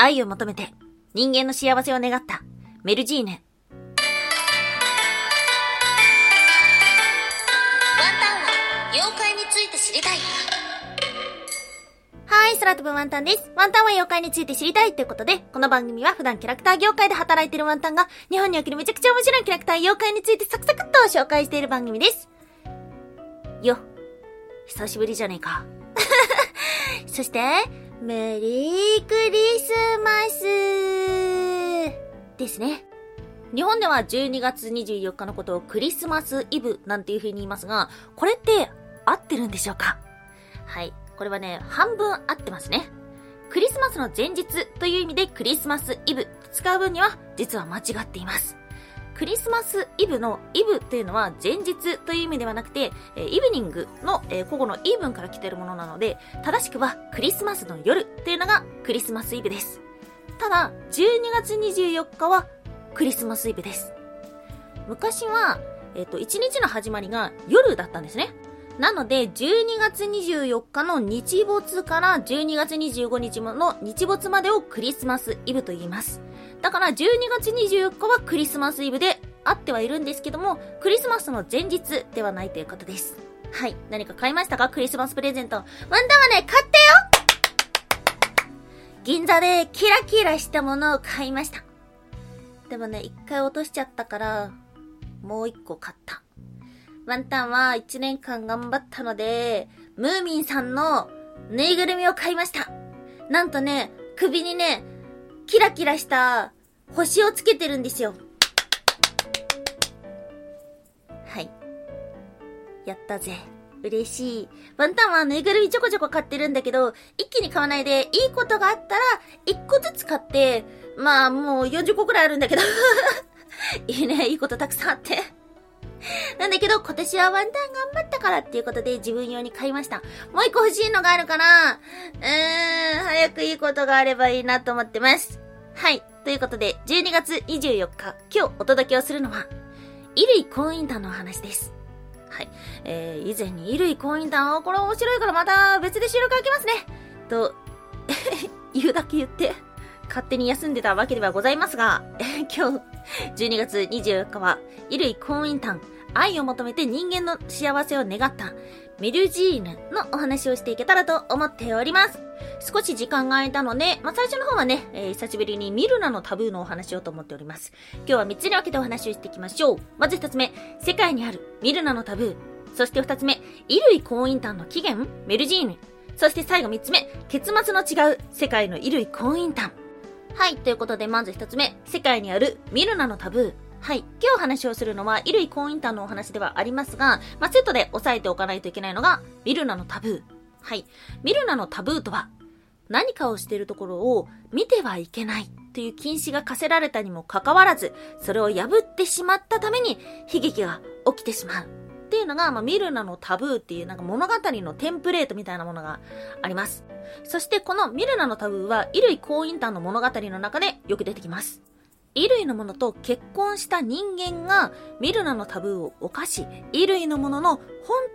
愛を求めて人間の幸せを願ったメルジーヌ。ワンタンは妖怪について知りたい。はい、空飛ぶワンタンです。ワンタンは妖怪について知りたいということで、この番組は普段キャラクター業界で働いてるワンタンが、日本におけるめちゃくちゃ面白いキャラクター妖怪についてサクサクっと紹介している番組です。よ。久しぶりじゃねえか。そして、メリークリスマスですね。日本では12月24日のことをクリスマスイブなんていう風に言いますが、これって合ってるんでしょうか？はい。これはね、半分合ってますね。クリスマスの前日という意味でクリスマスイブ使う分には実は間違っています。クリスマスイブのイブというのは前日という意味ではなくて、えイブニングの、えー古語のイーブンから来てるものなので、正しくはクリスマスの夜というのがクリスマスイブです。ただ、12月24日はクリスマスイブです。昔は、えっ、と、1日の始まりが夜だったんですね。なので、12月24日の日没から12月25日の日没までをクリスマスイブと言います。だから、12月24日はクリスマスイブであってはいるんですけども、クリスマスの前日ではないということです。はい。何か買いましたか？クリスマスプレゼント。ワンタンはね、買ったよ銀座でキラキラしたものを買いました。でもね、一回落としちゃったから、もう一個買った。ワンタンは一年間頑張ったので、ムーミンさんのぬいぐるみを買いました。なんとね、首にね、キラキラした星をつけてるんですよ。はい。やったぜ。嬉しい。ワンタンはぬいぐるみちょこちょこ買ってるんだけど、一気に買わないで、いいことがあったら、一個ずつ買って、まあもう40個くらいあるんだけど。いいね、いいことたくさんあって。なんだけど、今年はワンタン頑張ったからっていうことで自分用に買いました。もう一個欲しいのがあるから、うーん、早くいいことがあればいいなと思ってます。はい。ということで、12月24日、今日お届けをするのは、衣類婚姻団のお話です。はい。えー、以前に衣類婚姻団を、これ面白いからまた別で収録開けますね。と、言うだけ言って、勝手に休んでたわけではございますが、今日、12月24日は、衣類婚姻団、愛を求めて人間の幸せを願った、ミルジーヌのお話をしていけたらと思っております。少し時間が空いたので、まあ、最初の方はね、えー久しぶりにミルナのタブーのお話をと思っております。今日は3つに分けてお話をしていきましょう。まず1つ目、世界にあるミルナのタブー。そして2つ目、衣類婚姻団の起源、メルジーヌ。そして最後3つ目、結末の違う世界の衣類婚姻団。はい、ということでまず一つ目、世界にあるミルナのタブー。はい。今日話をするのは、衣類婚姻団のお話ではありますが、まあ、セットで押さえておかないといけないのが、ミルナのタブー。はい。ミルナのタブーとは、何かをしているところを見てはいけないという禁止が課せられたにもかかわらず、それを破ってしまったために悲劇が起きてしまう。っていうのが、まあ、ミルナのタブーっていうなんか物語のテンプレートみたいなものがあります。そしてこのミルナのタブーは、衣類婚姻団の物語の中でよく出てきます。衣類のものと結婚した人間がミルナのタブーを犯し、衣類のものの本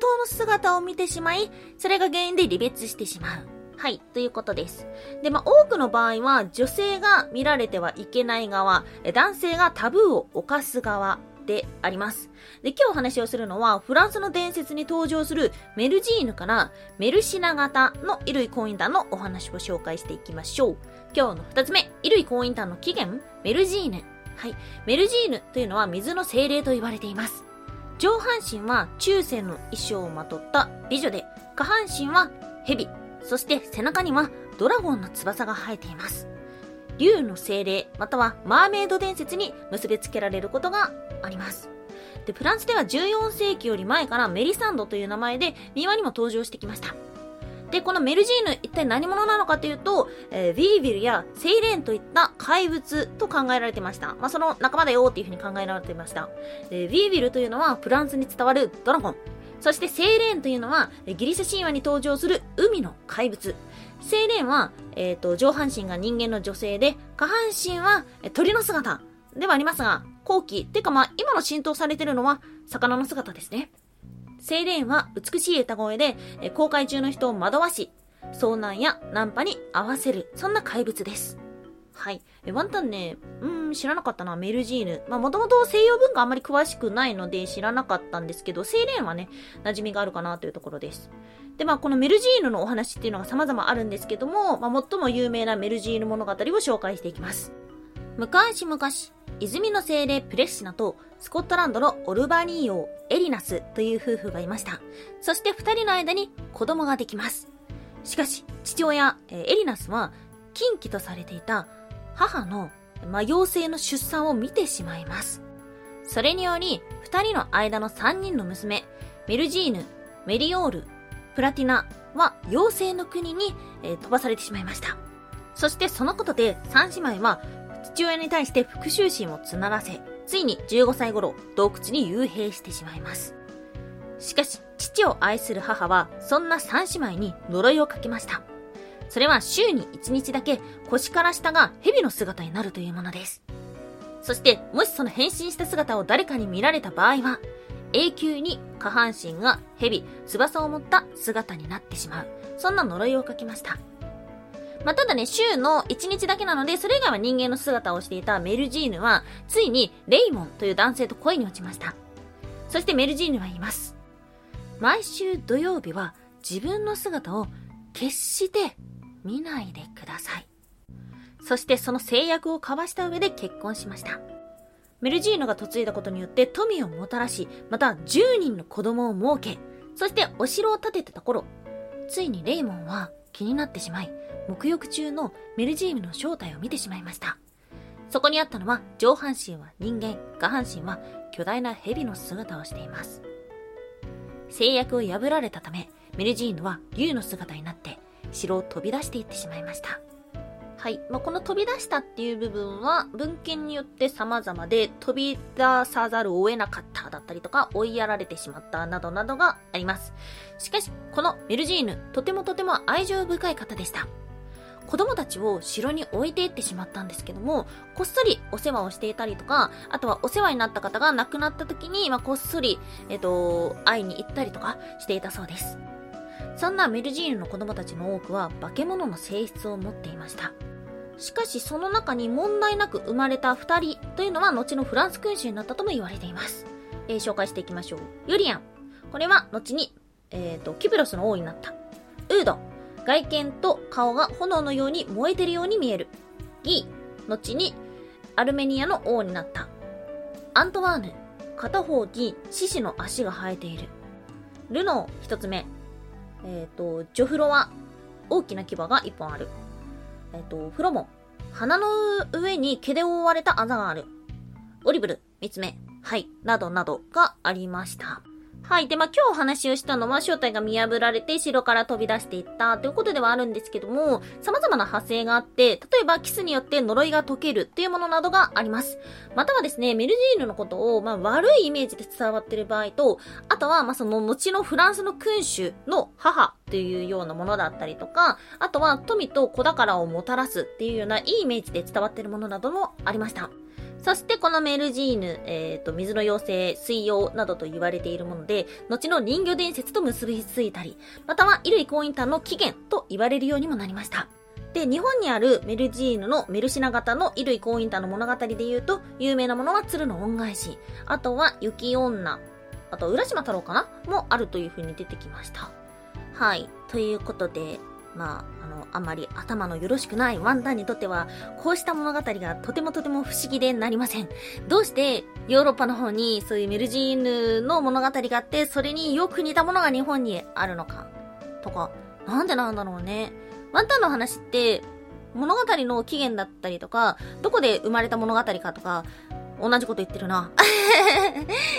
当の姿を見てしまい、それが原因で離別してしまう。はい、ということです。で、まあ、多くの場合は女性が見られてはいけない側、男性がタブーを犯す側であります。で、今日お話をするのは、フランスの伝説に登場するメルジーヌからメルシナ型の衣類婚姻団のお話を紹介していきましょう。今日の二つ目、衣類婚姻団の起源、メルジーヌ。はい。メルジーヌというのは水の精霊と言われています。上半身は中世の衣装をまとった美女で、下半身は蛇、そして背中にはドラゴンの翼が生えています。竜の精霊、またはマーメイド伝説に結びつけられることがあります。で、フランスでは14世紀より前からメリサンドという名前で民話にも登場してきました。で、このメルジーヌ、一体何者なのかというと、えー、ビービルやセイレーンといった怪物と考えられてました。まあ、その仲間だよっていうふうに考えられていました。で、ビービルというのはフランスに伝わるドラゴン。そしてセイレーンというのはギリシャ神話に登場する海の怪物。セイレーンは、えっ、と、上半身が人間の女性で、下半身は鳥の姿ではありますが、後期、てかまあ、今の浸透されてるのは、魚の姿ですね。セイレーンは美しい歌声で、えー航海中の人を惑わし、遭難やナンパに合わせる、そんな怪物です。はい。え、ワンタンね、うー知らなかったな、メルジーヌ。まあ、もともと西洋文化あんまり詳しくないので知らなかったんですけど、セイレーンはね、馴染みがあるかなというところです。で、まあ、このメルジーヌのお話っていうのが様々あるんですけども、まあ、最も有名なメルジーヌ物語を紹介していきます。昔々、泉の精霊プレッシナとスコットランドのオルバニー王エリナスという夫婦がいました。そして二人の間に子供ができます。しかし、父親、エリナスは、禁忌とされていた母の、まあ、妖精の出産を見てしまいます。それにより、二人の間の三人の娘、メルジーヌ、メリオール、プラティナは妖精の国に、え飛ばされてしまいました。そしてそのことで三姉妹は父親に対して復讐心を募らせ、ついに15歳頃洞窟に幽閉してしまいます。しかし、父を愛する母は、そんな三姉妹に呪いをかけました。それは週に1日だけ腰から下が蛇の姿になるというものです。そして、もしその変身した姿を誰かに見られた場合は、永久に下半身が蛇、翼を持った姿になってしまう。そんな呪いをかけました。まあ、ただね、週の1日だけなので、それ以外は人間の姿をしていたメルジーヌは、ついにレイモンという男性と恋に落ちました。そしてメルジーヌは言います。毎週土曜日は自分の姿を決して見ないでください。そしてその制約を交わした上で結婚しました。メルジーヌが嫁いだことによって富をもたらし、また10人の子供を設け、そしてお城を建ててた頃、ついにレイモンは気になってしまい、沐浴中のメルジーヌの正体を見てしまいました。そこにあったのは上半身は人間、下半身は巨大な蛇の姿をしています。制約を破られたため、メルジーヌは竜の姿になって城を飛び出していってしまいました。はい。まあ、この飛び出したっていう部分は文献によって様々で飛び出さざるを得なかっただったりとか追いやられてしまったなどなどがあります。しかし、このメルジーヌ、とてもとても愛情深い方でした。子供たちを城に置いていってしまったんですけども、こっそりお世話をしていたりとか、あとはお世話になった方が亡くなった時に、まあ、こっそり、えっと、会いに行ったりとかしていたそうです。そんなメルジーヌの子供たちの多くは化け物の性質を持っていました。しかしその中に問題なく生まれた二人というのは後のフランス君主になったとも言われています。えー紹介していきましょう。ユリアン。これは後に、えっ、と、キプロスの王になった。ウード。外見と顔が炎のように燃えてるように見える。ギー。後にアルメニアの王になった。アントワーヌ。片方に獅子の足が生えている。ルノー一つ目。えっ、と、ジョフロは大きな牙が一本ある。えっ、と、フロモン。鼻の上に毛で覆われたあざがある。オリブル、三つ目。はい。などなどがありました。はい。で、まあ、今日お話をしたのは正体が見破られて城から飛び出していったということではあるんですけども、様々な派生があって、例えばキスによって呪いが解けるっていうものなどがあります。またはですね、メルジーヌのことを、まあ、悪いイメージで伝わってる場合と、あとは、まあ、その後のフランスの君主の母というようなものだったりとか、あとは富と子宝をもたらすっていうようないいイメージで伝わってるものなどもありました。そしてこのメルジーヌ、えっ、と、水の妖精、水妖などと言われているもので、後の人魚伝説と結びついたり、または衣類婚姻譚の起源と言われるようにもなりました。で、日本にあるメルジーヌのメルシナ型の衣類婚姻譚の物語で言うと、有名なものは鶴の恩返し、あとは雪女、あと浦島太郎かな？もあるという風に出てきました。はい。ということで、まあ、あの、あんまり頭のよろしくないワンダンにとっては、こうした物語がとてもとても不思議でなりません。どうしてヨーロッパの方にそういうメルジーヌの物語があって、それによく似たものが日本にあるのか。とか、なんでなんだろうね。ワンタンの話って、物語の起源だったりとか、どこで生まれた物語かとか、同じこと言ってるな。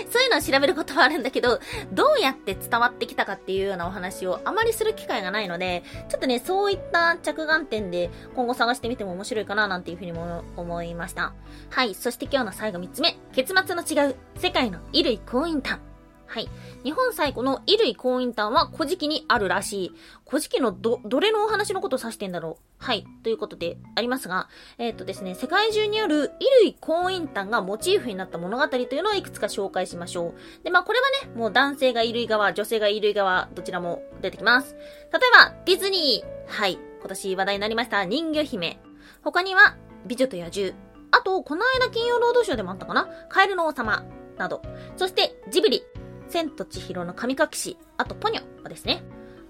そういうのを調べることはあるんだけど、どうやって伝わってきたかっていうようなお話をあまりする機会がないので、ちょっとね、そういった着眼点で今後探してみても面白いかななんていうふうにも思いました。はい、そして今日の最後3つ目。結末の違う世界の衣類婚姻探。はい。日本最古の衣類婚姻譚は古事記にあるらしい。古事記のど、どれのお話のことを指してんだろうはい。ということでありますが、えーっとですね、世界中にある衣類婚姻譚がモチーフになった物語というのをいくつか紹介しましょう。で、まあこれはね、もう男性が衣類側、女性が衣類側、どちらも出てきます。例えば、ディズニー。はい。今年話題になりました人魚姫。他には、美女と野獣。あと、この間金曜ロードショーでもあったかなカエルの王様。など。そして、ジブリ。千と千尋の神隠し。あと、ポニョですね。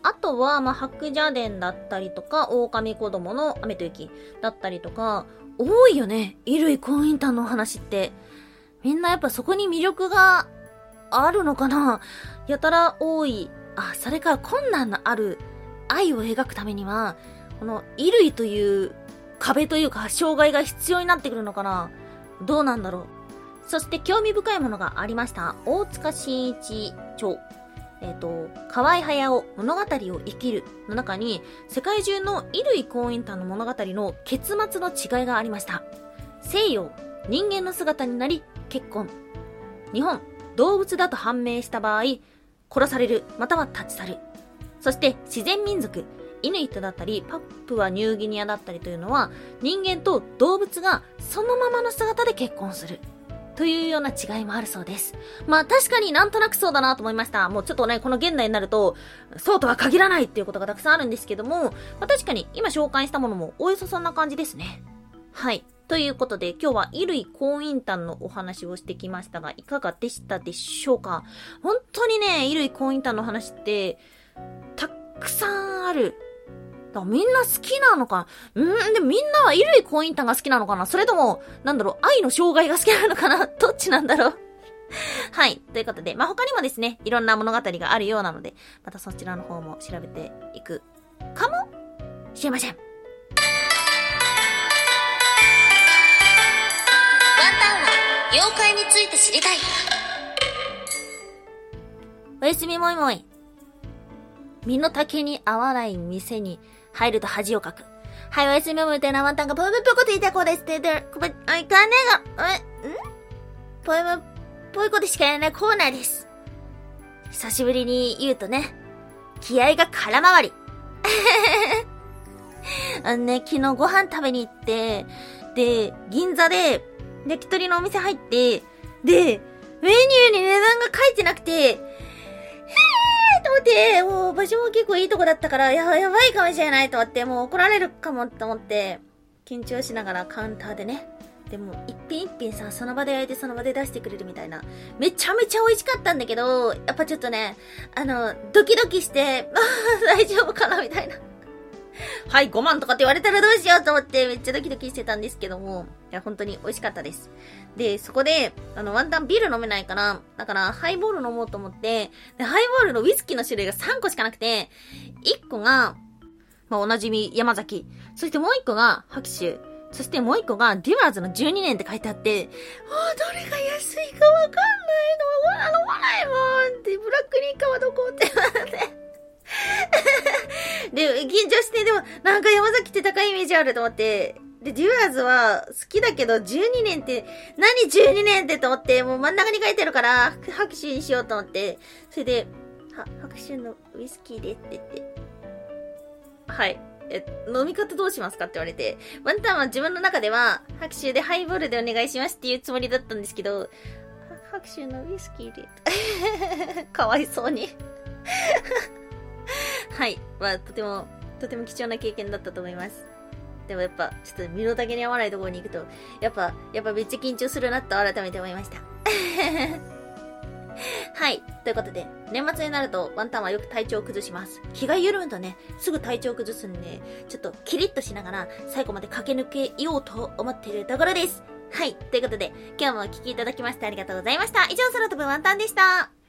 あとは、まあ、白蛇伝だったりとか、狼子供の雨と雪だったりとか、多いよね。衣類婚姻譚の話って。みんなやっぱそこに魅力があるのかなやたら多い。あ、それから困難のある愛を描くためには、この衣類という壁というか障害が必要になってくるのかなどうなんだろうそして興味深いものがありました。大塚新一著。えっ、と、河合駿物語を生きるの中に、世界中の衣類婚姻譚の物語の結末の違いがありました。西洋、人間の姿になり結婚。日本、動物だと判明した場合、殺される、または立ち去る。そして自然民族、イヌイットだったり、パップアニューギニアだったりというのは、人間と動物がそのままの姿で結婚する。というような違いもあるそうです。まあ確かになんとなくそうだなと思いました。もうちょっとね、この現代になると、そうとは限らないっていうことがたくさんあるんですけども、まあ確かに今紹介したものもおよそそんな感じですね。はい。ということで、今日は衣類婚姻譚のお話をしてきましたが、いかがでしたでしょうか？本当にね、衣類婚姻譚の話って、たくさんある。だみんな好きなのかん、でもみんなは衣類婚姻譚が好きなのかな？それとも、なんだろう、愛の障害が好きなのかな？どっちなんだろう？はい。ということで、まあ、他にもですね、いろんな物語があるようなので、またそちらの方も調べていくかもしれません。ワンタンは妖怪について知りたいおやすみもいもい。身の丈に合わない店に入ると恥をかく。はい、おやすみもいもいてなワンタンがぽいぽいぽいこと言いたい子ですって言ってる。あ、いかねえが、え、ん？ぽいぽい、ぽいことしかやらないコーナーです。久しぶりに言うとね、気合が空回り。あのね、昨日ご飯食べに行って、で、銀座で、焼き鳥のお店入って、で、メニューに値段が書いてなくて、と思って、もう場所も結構いいとこだったから、や、やばいかもしれないと思って、もう怒られるかもと思って、緊張しながらカウンターでね。でも、一品一品さ、その場で焼いてその場で出してくれるみたいな。めちゃめちゃ美味しかったんだけど、やっぱちょっとね、あの、ドキドキして、あ 大丈夫かなみたいな。はい、5万とかって言われたらどうしようと思ってめっちゃドキドキしてたんですけども、いや、本当に美味しかったです。で、そこで、あの、ワンタンビール飲めないから、だから、ハイボール飲もうと思って、で、ハイボールのウイスキーの種類が3個しかなくて、1個が、まあ、おなじみ山崎。そしてもう1個が拍手。そしてもう1個がデュアーズの12年って書いてあって、ああ、どれが安いかわかんないの。飲まないもんって、ブラックリーカーはどこってなって。で、緊張して、でも、なんか山崎って高いイメージあると思って、で、デュアーズは好きだけど、12年って、何12年ってと思って、もう真ん中に書いてるから、拍手にしようと思って、それで、は、拍手のウイスキーでって言って、はい。え、飲み方どうしますかって言われて、ワンタンは自分の中では、拍手でハイボールでお願いしますっていうつもりだったんですけど、拍手のウイスキーで、かわいそうに。はい。まあ、とても、とても貴重な経験だったと思います。でもやっぱ、ちょっと身の丈に合わないところに行くと、やっぱ、やっぱめっちゃ緊張するなと改めて思いました。はい。ということで、年末になるとワンタンはよく体調を崩します。気が緩むとね、すぐ体調を崩すんで、ちょっとキリッとしながら最後まで駆け抜けようと思っているところです。はい。ということで、今日もお聴きいただきましてありがとうございました。以上、空飛ぶワンタンでした。